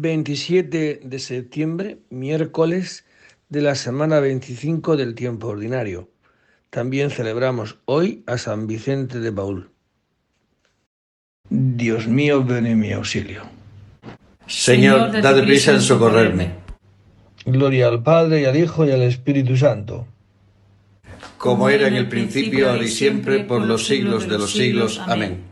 27 de septiembre, miércoles de la semana 25 del tiempo ordinario. También celebramos hoy a San Vicente de Paul. Dios mío, ven en mi auxilio. Señor, dad prisa en socorrerme. Gloria al Padre y al Hijo y al Espíritu Santo. Como era en el principio, ahora y siempre, por los siglos de los siglos. Amén.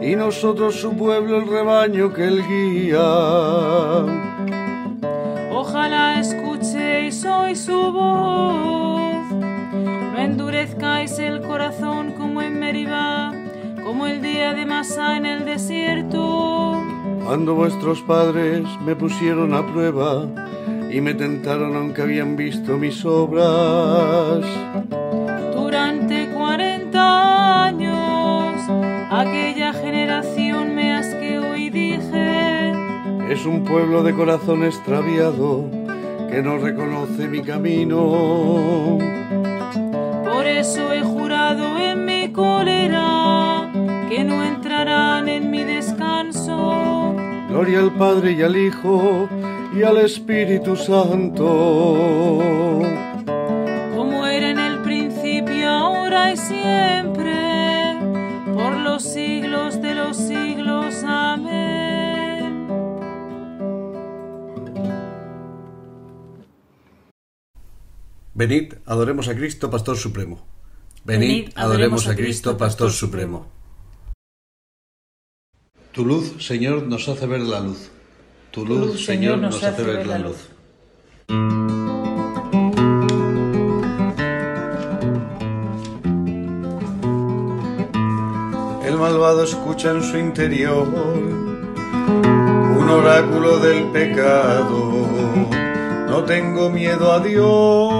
y nosotros su pueblo, el rebaño que Él guía. Ojalá escuchéis hoy su voz, no endurezcáis el corazón como en Meribá, como el día de Masá en el desierto. Cuando vuestros padres me pusieron a prueba y me tentaron aunque habían visto mis obras. Es un pueblo de corazón extraviado que no reconoce mi camino. por eso he jurado en mi cólera que no entrarán en mi descanso. Gloria al Padre y al Hijo y al Espíritu Santo. Venid, adoremos a Cristo, Pastor Supremo. Venid, adoremos a Cristo, Pastor Supremo. Tu luz, Señor, nos hace ver la luz. Tu luz, Señor, nos hace ver la luz. El malvado escucha en su interior un oráculo del pecado. No tengo miedo a Dios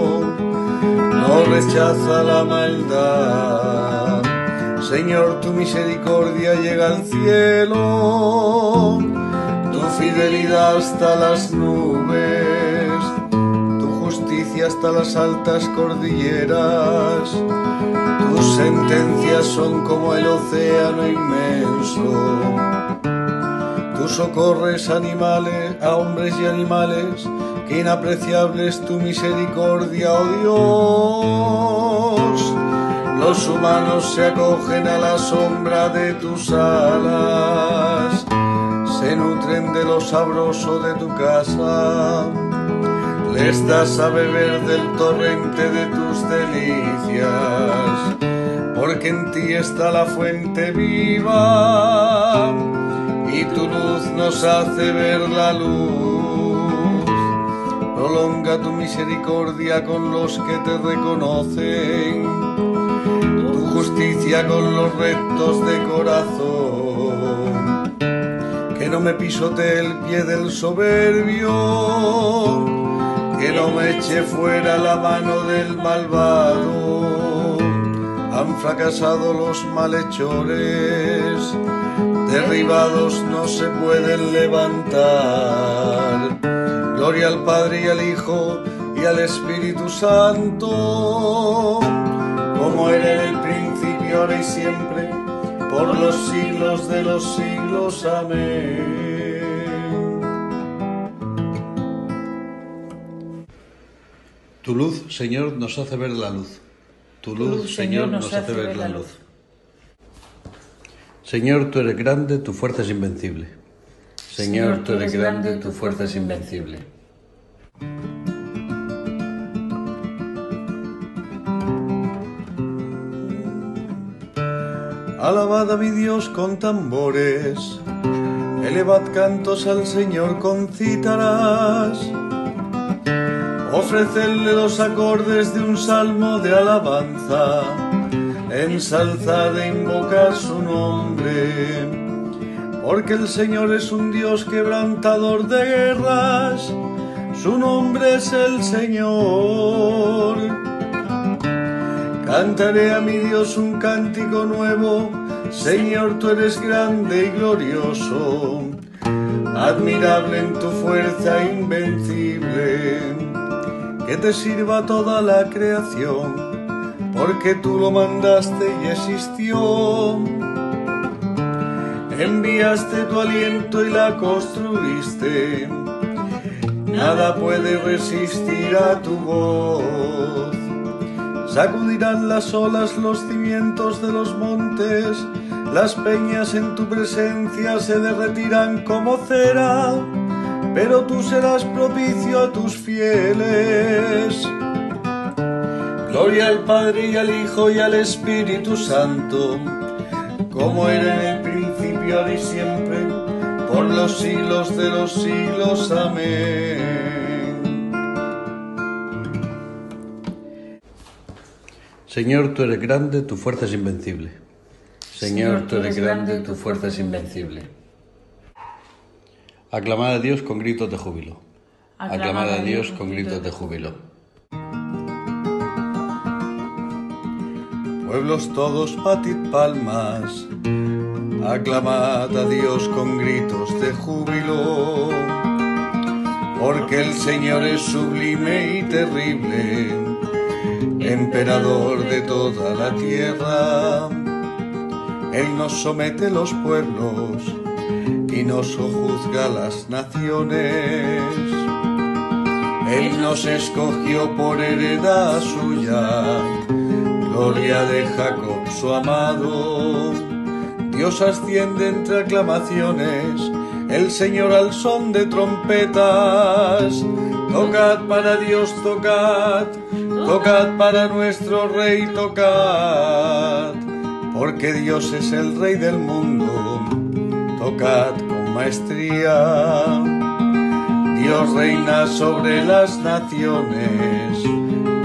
No rechaza la maldad. Señor, tu misericordia llega al cielo, tu fidelidad hasta las nubes, tu justicia hasta las altas cordilleras. Tus sentencias son como el océano inmenso. Tú socorres animales, a hombres y animales, inapreciable es tu misericordia, oh Dios. Los humanos se acogen a la sombra de tus alas, se nutren de lo sabroso de tu casa les das a beber del torrente de tus delicias, porque en ti está la fuente viva y tu luz nos hace ver la luz. Prolonga tu misericordia con los que te reconocen, tu justicia con los rectos de corazón. Que no me pisotee el pie del soberbio que no me eche fuera la mano del malvado. Han fracasado los malhechores, derribados no se pueden levantar. Gloria al Padre y al Hijo y al Espíritu Santo, como era en el principio, ahora y siempre, por los siglos de los siglos. Amén. Tu luz, Señor, nos hace ver la luz. Tu luz, Señor, nos hace ver la luz. Señor, tú eres grande, tu fuerza es invencible. Señor, tú eres grande, tu fuerza es invencible. Alabad a mi Dios con tambores, elevad cantos al Señor con cítaras, ofrecedle los acordes de un salmo de alabanza, ensalzad e invocad su nombre, porque el Señor es un Dios quebrantador de guerras, su nombre es el Señor. Cantaré a mi Dios un cántico nuevo, Señor, tú eres grande y glorioso, admirable en tu fuerza invencible, que te sirva toda la creación, porque tú lo mandaste y existió. Enviaste tu aliento y la construiste, nada puede resistir a tu voz. Sacudirán las olas los cimientos de los montes, las peñas en tu presencia se derretirán como cera, pero tú serás propicio a tus fieles. Gloria al Padre y al Hijo y al Espíritu Santo, como era y siempre, por los siglos de los siglos. Amén. Señor, tú eres grande, tu fuerza es invencible. Señor, tú eres grande, tu fuerza es invencible. Aclamad a Dios con gritos de júbilo. Aclamad a Dios con gritos de júbilo. Pueblos todos, patid palmas, aclamad a Dios con gritos de júbilo, porque el Señor es sublime y terrible, emperador de toda la tierra. Él nos somete los pueblos y nos sojuzga las naciones. Él nos escogió por heredad suya, gloria de Jacob su amado. Dios asciende entre aclamaciones, el Señor al son de trompetas. Tocad para Dios, tocad, tocad para nuestro Rey, tocad, porque Dios es el Rey del mundo. Tocad con maestría. Dios reina sobre las naciones,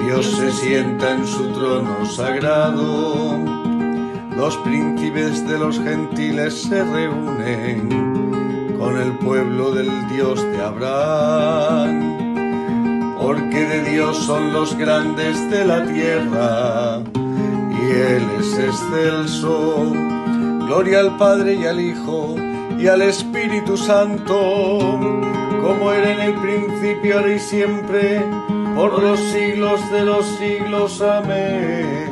Dios se sienta en su trono sagrado, los príncipes de los gentiles se reúnen con el pueblo del Dios de Abraham, porque de Dios son los grandes de la tierra y Él es excelso. Gloria al Padre y al Hijo y al Espíritu Santo como era en el principio, ahora y siempre, por los siglos de los siglos. Amén.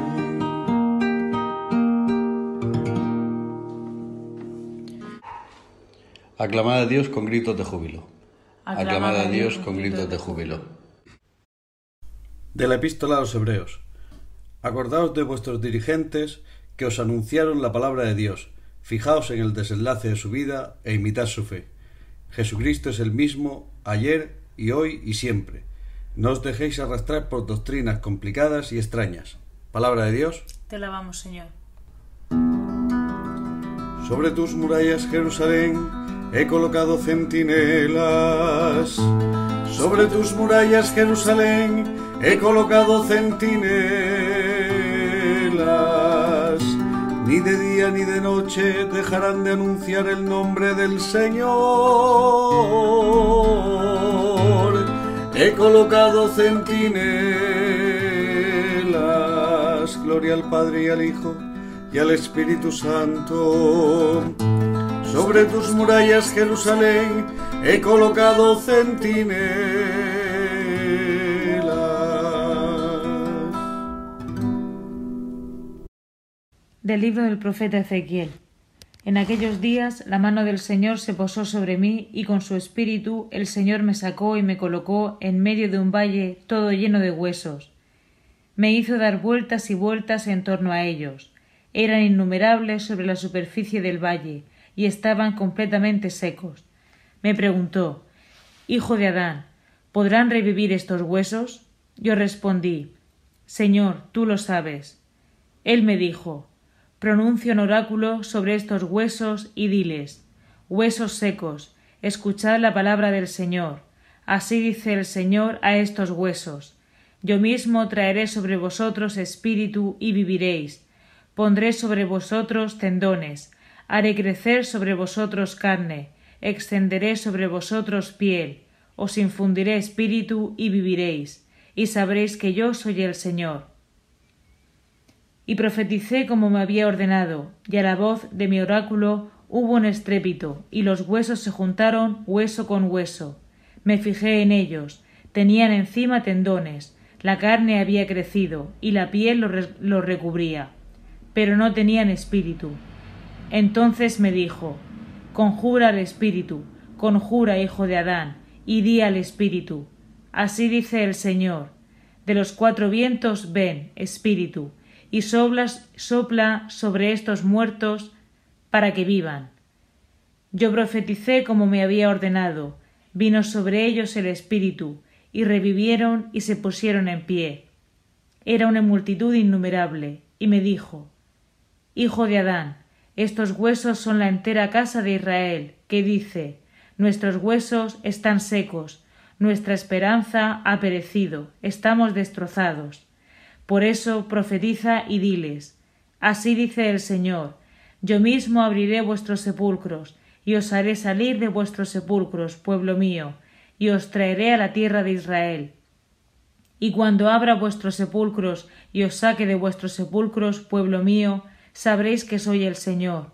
Aclamad a Dios con gritos de júbilo. Aclamad a Dios con gritos de júbilo. De la epístola a los Hebreos. Acordaos de vuestros dirigentes que os anunciaron la palabra de Dios. Fijaos en el desenlace de su vida e imitad su fe. Jesucristo es el mismo ayer y hoy y siempre. No os dejéis arrastrar por doctrinas complicadas y extrañas. Palabra de Dios. Te alabamos, Señor. Sobre tus murallas, Jerusalén, he colocado centinelas. Sobre tus murallas, Jerusalén, he colocado centinelas. Ni de día ni de noche dejarán de anunciar el nombre del Señor. He colocado centinelas. Gloria al Padre y al Hijo y al Espíritu Santo. Sobre tus murallas, Jerusalén, he colocado centinelas. Del libro del profeta Ezequiel. En aquellos días la mano del Señor se posó sobre mí y con su espíritu el Señor me sacó y me colocó en medio de un valle todo lleno de huesos. Me hizo dar vueltas y vueltas en torno a ellos. Eran innumerables sobre la superficie del valle y estaban completamente secos. Me preguntó Hijo de Adán, ¿podrán revivir estos huesos? Yo respondí Señor, tú lo sabes. Él me dijo pronuncia un oráculo sobre estos huesos y diles Huesos secos, escuchad la palabra del Señor. Así dice el Señor a estos huesos Yo mismo traeré sobre vosotros espíritu y viviréis. Pondré sobre vosotros tendones, haré crecer sobre vosotros carne, extenderé sobre vosotros piel, os infundiré espíritu y viviréis, y sabréis que yo soy el Señor. Y profeticé como me había ordenado, y a la voz de mi oráculo hubo un estrépito, y los huesos se juntaron hueso con hueso. Me fijé en ellos, tenían encima tendones, la carne había crecido, y la piel los lo recubría, pero no tenían espíritu. Entonces me dijo, Conjura al espíritu, conjura, hijo de Adán, y di al espíritu. Así dice el Señor, de los cuatro vientos ven, espíritu, y sopla sobre estos muertos para que vivan. Yo profeticé como me había ordenado, vino sobre ellos el Espíritu, y revivieron y se pusieron en pie. Era una multitud innumerable, y me dijo Hijo de Adán, estos huesos son la entera casa de Israel, que dice Nuestros huesos están secos, nuestra esperanza ha perecido, estamos destrozados. Por eso profetiza y diles Así dice el Señor Yo mismo abriré vuestros sepulcros, y os haré salir de vuestros sepulcros, pueblo mío, y os traeré a la tierra de Israel. Y cuando abra vuestros sepulcros y os saque de vuestros sepulcros, pueblo mío, sabréis que soy el Señor.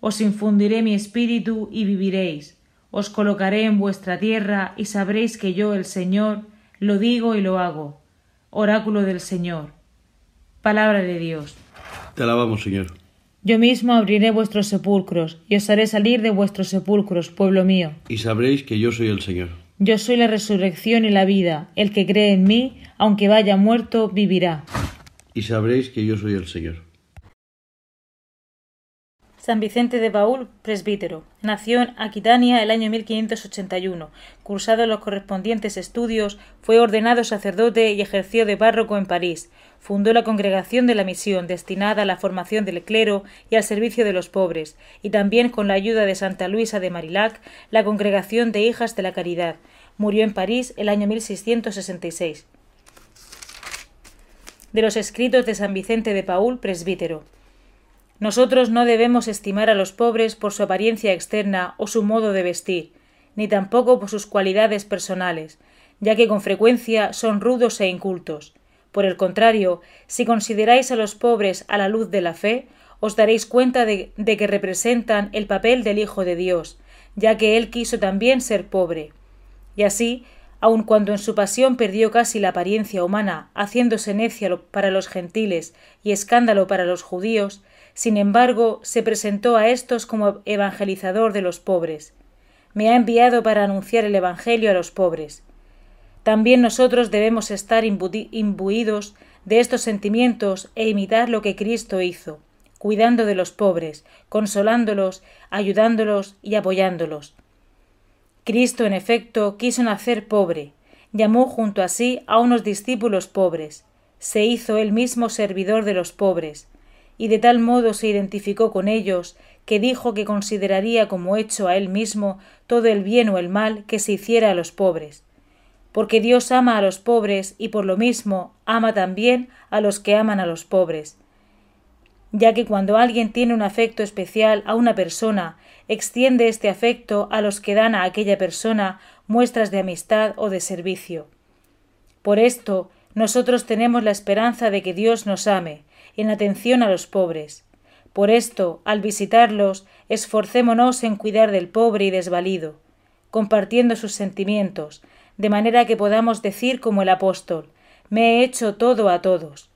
Os infundiré mi espíritu y viviréis. Os colocaré en vuestra tierra y sabréis que yo, el Señor, lo digo y lo hago oráculo del Señor. Palabra de Dios. Te alabamos, Señor. Yo mismo abriré vuestros sepulcros, y os haré salir de vuestros sepulcros, pueblo mío. Y sabréis que yo soy el Señor. Yo soy la resurrección y la vida. El que cree en mí, aunque vaya muerto, vivirá. Y sabréis que yo soy el Señor. San Vicente de Paúl, presbítero. Nació en Aquitania el año 1581. Cursado los correspondientes estudios, fue ordenado sacerdote y ejerció de párroco en París. Fundó la Congregación de la Misión, destinada a la formación del clero y al servicio de los pobres, y también con la ayuda de Santa Luisa de Marillac, la Congregación de Hijas de la Caridad. Murió en París el año 1666. De los escritos de San Vicente de Paúl, presbítero. Nosotros no debemos estimar a los pobres por su apariencia externa o su modo de vestir, ni tampoco por sus cualidades personales, ya que con frecuencia son rudos e incultos. Por el contrario, si consideráis a los pobres a la luz de la fe, os daréis cuenta de, que representan el papel del Hijo de Dios, ya que Él quiso también ser pobre. Y así, aun cuando en su pasión perdió casi la apariencia humana, haciéndose necia para los gentiles y escándalo para los judíos, sin embargo, se presentó a éstos como evangelizador de los pobres. Me ha enviado para anunciar el Evangelio a los pobres. También nosotros debemos estar imbuidos de estos sentimientos e imitar lo que Cristo hizo, cuidando de los pobres, consolándolos, ayudándolos y apoyándolos. Cristo, en efecto, quiso nacer pobre, llamó junto a sí a unos discípulos pobres, se hizo él mismo servidor de los pobres, y de tal modo se identificó con ellos que dijo que consideraría como hecho a él mismo todo el bien o el mal que se hiciera a los pobres. Porque Dios ama a los pobres y por lo mismo ama también a los que aman a los pobres. Ya que cuando alguien tiene un afecto especial a una persona, extiende este afecto a los que dan a aquella persona muestras de amistad o de servicio. Por esto, nosotros tenemos la esperanza de que Dios nos ame, en atención a los pobres. Por esto, al visitarlos, esforcémonos en cuidar del pobre y desvalido, compartiendo sus sentimientos, de manera que podamos decir como el apóstol, me he hecho todo a todos.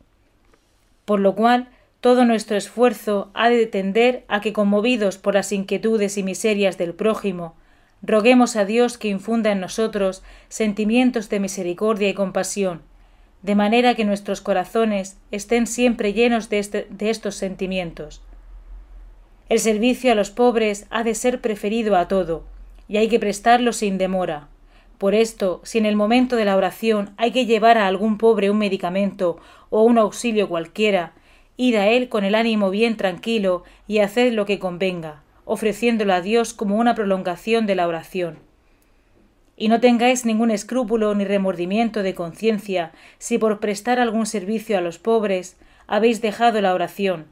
Por lo cual, todo nuestro esfuerzo ha de tender a que, conmovidos por las inquietudes y miserias del prójimo, roguemos a Dios que infunda en nosotros sentimientos de misericordia y compasión, de manera que nuestros corazones estén siempre llenos de, este, de estos sentimientos. El servicio a los pobres ha de ser preferido a todo, y hay que prestarlo sin demora. Por esto, si en el momento de la oración hay que llevar a algún pobre un medicamento o un auxilio cualquiera, id a él con el ánimo bien tranquilo y haced lo que convenga, ofreciéndolo a Dios como una prolongación de la oración. Y no tengáis ningún escrúpulo ni remordimiento de conciencia si por prestar algún servicio a los pobres habéis dejado la oración.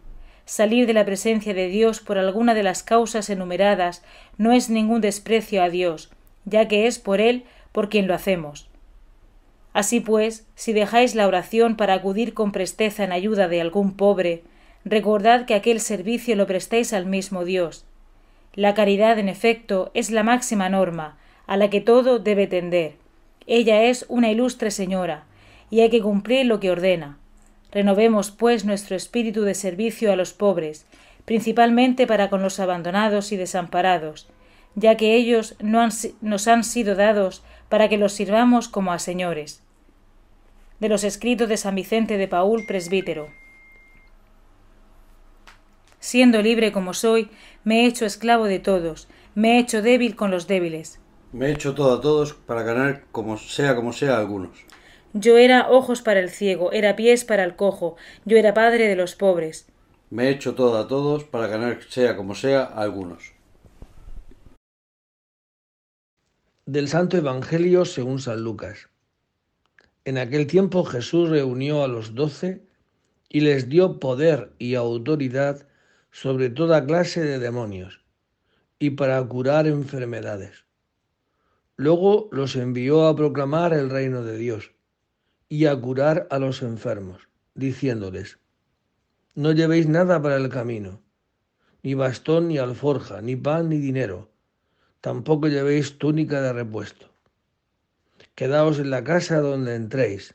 Salir de la presencia de Dios por alguna de las causas enumeradas no es ningún desprecio a Dios, ya que es por Él por quien lo hacemos. Así pues, si dejáis la oración para acudir con presteza en ayuda de algún pobre, recordad que aquel servicio lo prestéis al mismo Dios. La caridad, en efecto, es la máxima norma, a la que todo debe tender. Ella es una ilustre señora, y hay que cumplir lo que ordena. Renovemos, pues, nuestro espíritu de servicio a los pobres, principalmente para con los abandonados y desamparados, ya que ellos no nos han sido dados para que los sirvamos como a señores. De los escritos de San Vicente de Paul, presbítero. Siendo libre como soy, me he hecho esclavo de todos, me he hecho débil con los débiles. Me he hecho todo a todos para ganar como sea como sea a algunos. Yo era ojos para el ciego, era pies para el cojo, yo era padre de los pobres. Me he hecho todo a todos para ganar sea como sea a algunos. Del Santo Evangelio según San Lucas. En aquel tiempo Jesús reunió a los doce y les dio poder y autoridad sobre toda clase de demonios y para curar enfermedades. Luego los envió a proclamar el reino de Dios y a curar a los enfermos, diciéndoles, no llevéis nada para el camino, ni bastón ni alforja, ni pan ni dinero tampoco llevéis túnica de repuesto. Quedaos en la casa donde entréis,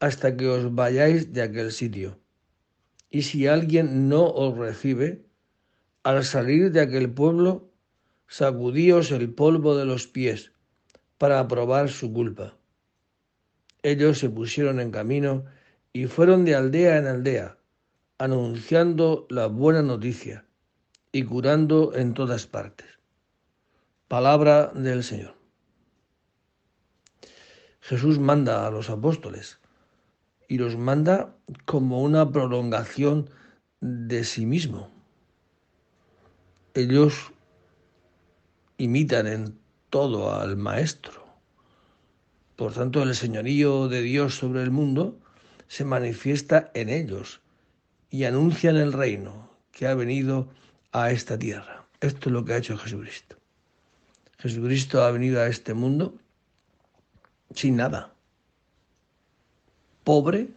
hasta que os vayáis de aquel sitio. Y si alguien no os recibe, al salir de aquel pueblo, sacudíos el polvo de los pies para probar su culpa. Ellos se pusieron en camino y fueron de aldea en aldea, anunciando la buena noticia y curando en todas partes. Palabra del Señor. Jesús manda a los apóstoles y los manda como una prolongación de sí mismo. Ellos imitan en todo al Maestro. Por tanto, el señorío de Dios sobre el mundo se manifiesta en ellos y anuncian el reino que ha venido a esta tierra. Esto es lo que ha hecho Jesucristo. Jesucristo ha venido a este mundo sin nada, pobre,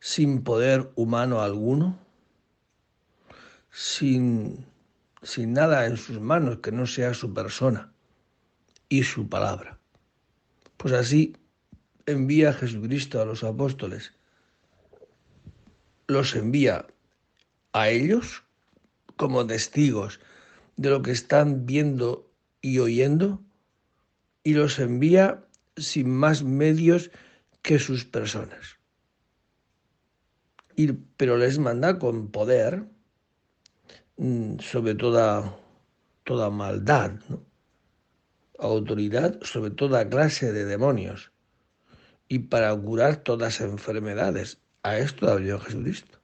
sin poder humano alguno, sin, sin nada en sus manos que no sea su persona y su palabra. Pues así envía Jesucristo a los apóstoles. Los envía a ellos como testigos de lo que están viendo y oyendo y los envía sin más medios que sus personas. Y, pero les manda con poder sobre toda, toda maldad, autoridad sobre toda clase de demonios y para curar todas enfermedades. A esto ha venido Jesucristo.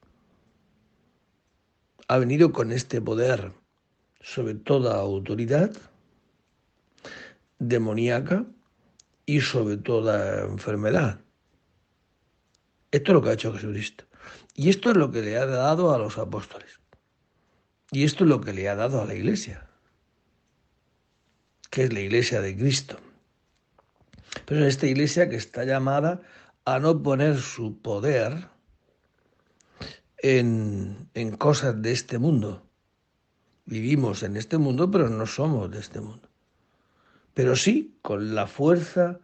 Ha venido con este poder sobre toda autoridad demoníaca y sobre toda enfermedad. Esto es lo que ha hecho Jesucristo. Y esto es lo que le ha dado a los apóstoles. Y esto es lo que le ha dado a la iglesia, que es la iglesia de Cristo. Pero es esta iglesia que está llamada a no poner su poder en, en cosas de este mundo. Vivimos en este mundo, pero no somos de este mundo. Pero sí con la fuerza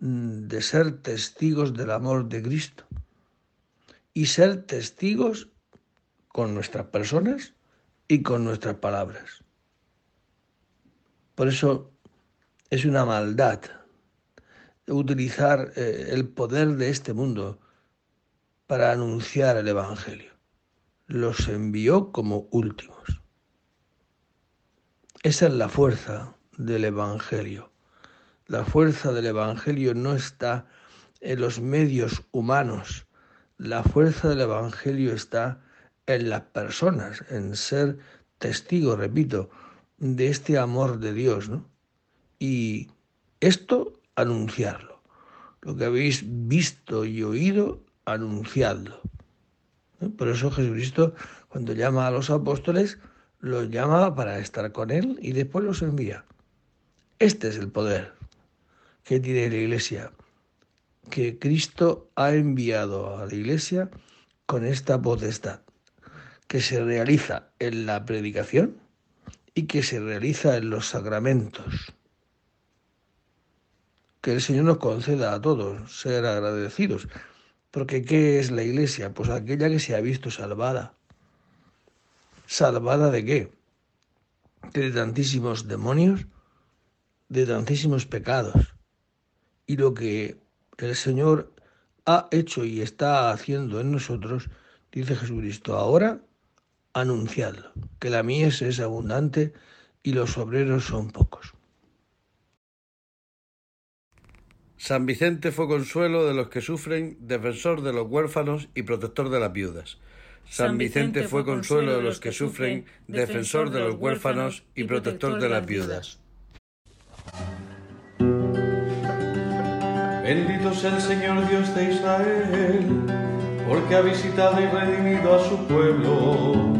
mm, de ser testigos del amor de Cristo y ser testigos con nuestras personas y con nuestras palabras. Por eso es una maldad utilizar eh, el poder de este mundo para anunciar el Evangelio. Los envió como últimos. Esa es la fuerza del Evangelio. La fuerza del Evangelio no está en los medios humanos. La fuerza del Evangelio está en las personas, en ser testigo, repito, de este amor de Dios, ¿no? Y esto anunciarlo. Lo que habéis visto y oído, anunciadlo. Por eso Jesucristo, cuando llama a los apóstoles, los llama para estar con Él y después los envía. Este es el poder que tiene la Iglesia, que Cristo ha enviado a la Iglesia con esta potestad que se realiza en la predicación y que se realiza en los sacramentos. Que el Señor nos conceda a todos ser agradecidos, porque ¿qué es la iglesia? Pues aquella que se ha visto salvada. ¿Salvada de qué? De tantísimos demonios, de tantísimos pecados. Y lo que el Señor ha hecho y está haciendo en nosotros, dice Jesucristo, ahora anunciadlo, que la mies es abundante y los obreros son pocos. San Vicente fue consuelo de los que sufren, defensor de los huérfanos y protector de las viudas. San Vicente fue consuelo de los que sufren, defensor de los huérfanos y protector de las viudas. Bendito sea el Señor Dios de Israel, porque ha visitado y redimido a su pueblo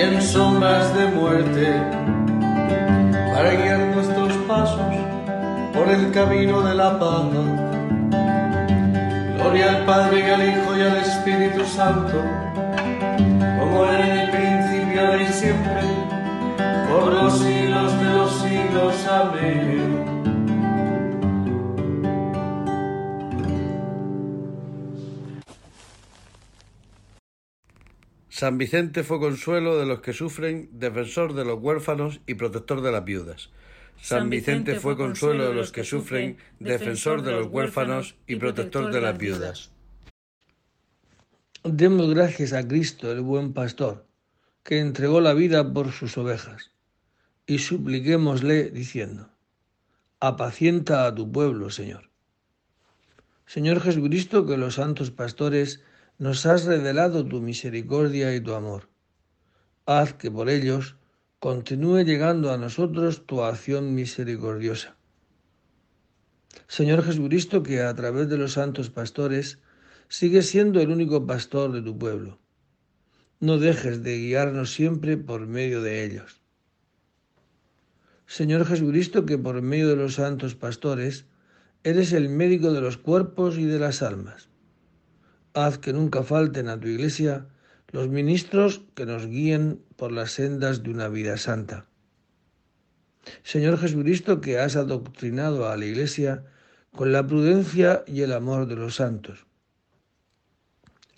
en sombras de muerte, para guiar nuestros pasos por el camino de la paz. Gloria al Padre y al Hijo y al Espíritu Santo, como era en el principio y siempre, por los siglos de los siglos. Amén. San Vicente fue consuelo de los que sufren, defensor de los huérfanos y protector de las viudas. San Vicente fue consuelo de los que sufren, defensor de los huérfanos y protector de las viudas. Demos gracias a Cristo, el buen pastor, que entregó la vida por sus ovejas, y supliquémosle diciendo, apacienta a tu pueblo, Señor. Señor Jesucristo, que los santos pastores nos has revelado tu misericordia y tu amor. Haz que por ellos continúe llegando a nosotros tu acción misericordiosa. Señor Jesucristo, que a través de los santos pastores sigues siendo el único pastor de tu pueblo. no dejes de guiarnos siempre por medio de ellos. Señor Jesucristo, que por medio de los santos pastores eres el médico de los cuerpos y de las almas. Haz que nunca falten a tu iglesia los ministros que nos guíen por las sendas de una vida santa. Señor Jesucristo, que has adoctrinado a la iglesia con la prudencia y el amor de los santos.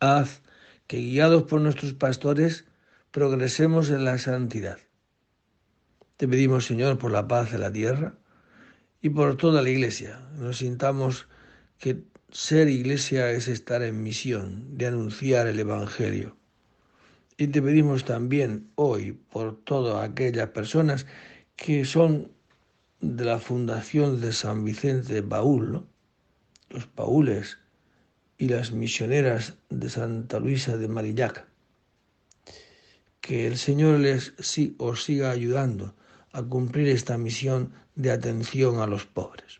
Haz que guiados por nuestros pastores progresemos en la santidad. Te pedimos, Señor, por la paz de la tierra y por toda la iglesia. Nos sintamos que ser iglesia es estar en misión de anunciar el Evangelio. Y te pedimos también hoy por todas aquellas personas que son de la fundación de San Vicente de Paúl, los paules y las misioneras de Santa Luisa de Marillac. Que el Señor les sí, os siga ayudando a cumplir esta misión de atención a los pobres.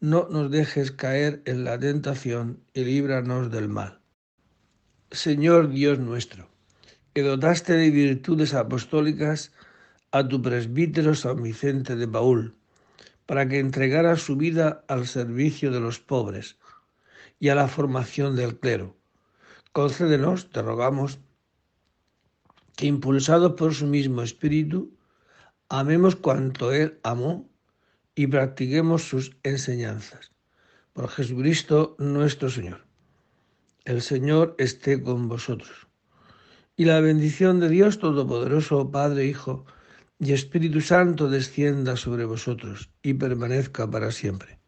No nos dejes caer en la tentación y líbranos del mal. Señor Dios nuestro, que dotaste de virtudes apostólicas a tu presbítero San Vicente de Paul, para que entregara su vida al servicio de los pobres y a la formación del clero. Concédenos, te rogamos, que impulsados por su mismo espíritu, amemos cuanto Él amó y practiquemos sus enseñanzas. Por Jesucristo nuestro Señor. El Señor esté con vosotros. Y la bendición de Dios Todopoderoso, Padre, Hijo, y Espíritu Santo descienda sobre vosotros y permanezca para siempre.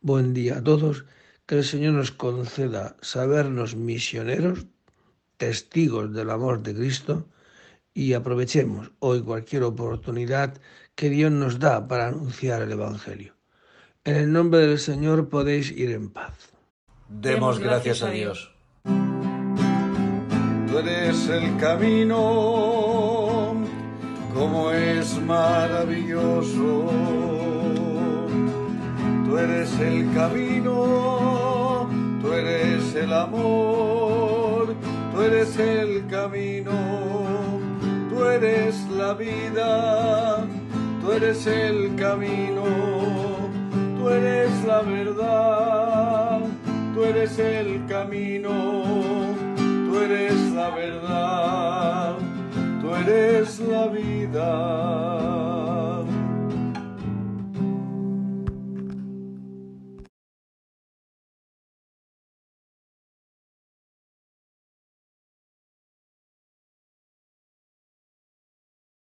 Buen día a todos, que el Señor nos conceda sabernos misioneros, testigos del amor de Cristo, y aprovechemos hoy cualquier oportunidad que Dios nos da para anunciar el Evangelio. En el nombre del Señor podéis ir en paz. Demos gracias a Dios. Tú eres el camino como es maravilloso. Tú eres el camino, tú eres el amor, tú eres el camino, tú eres la vida, tú eres el camino, tú eres la verdad, tú eres el camino, tú eres la verdad eres la vida.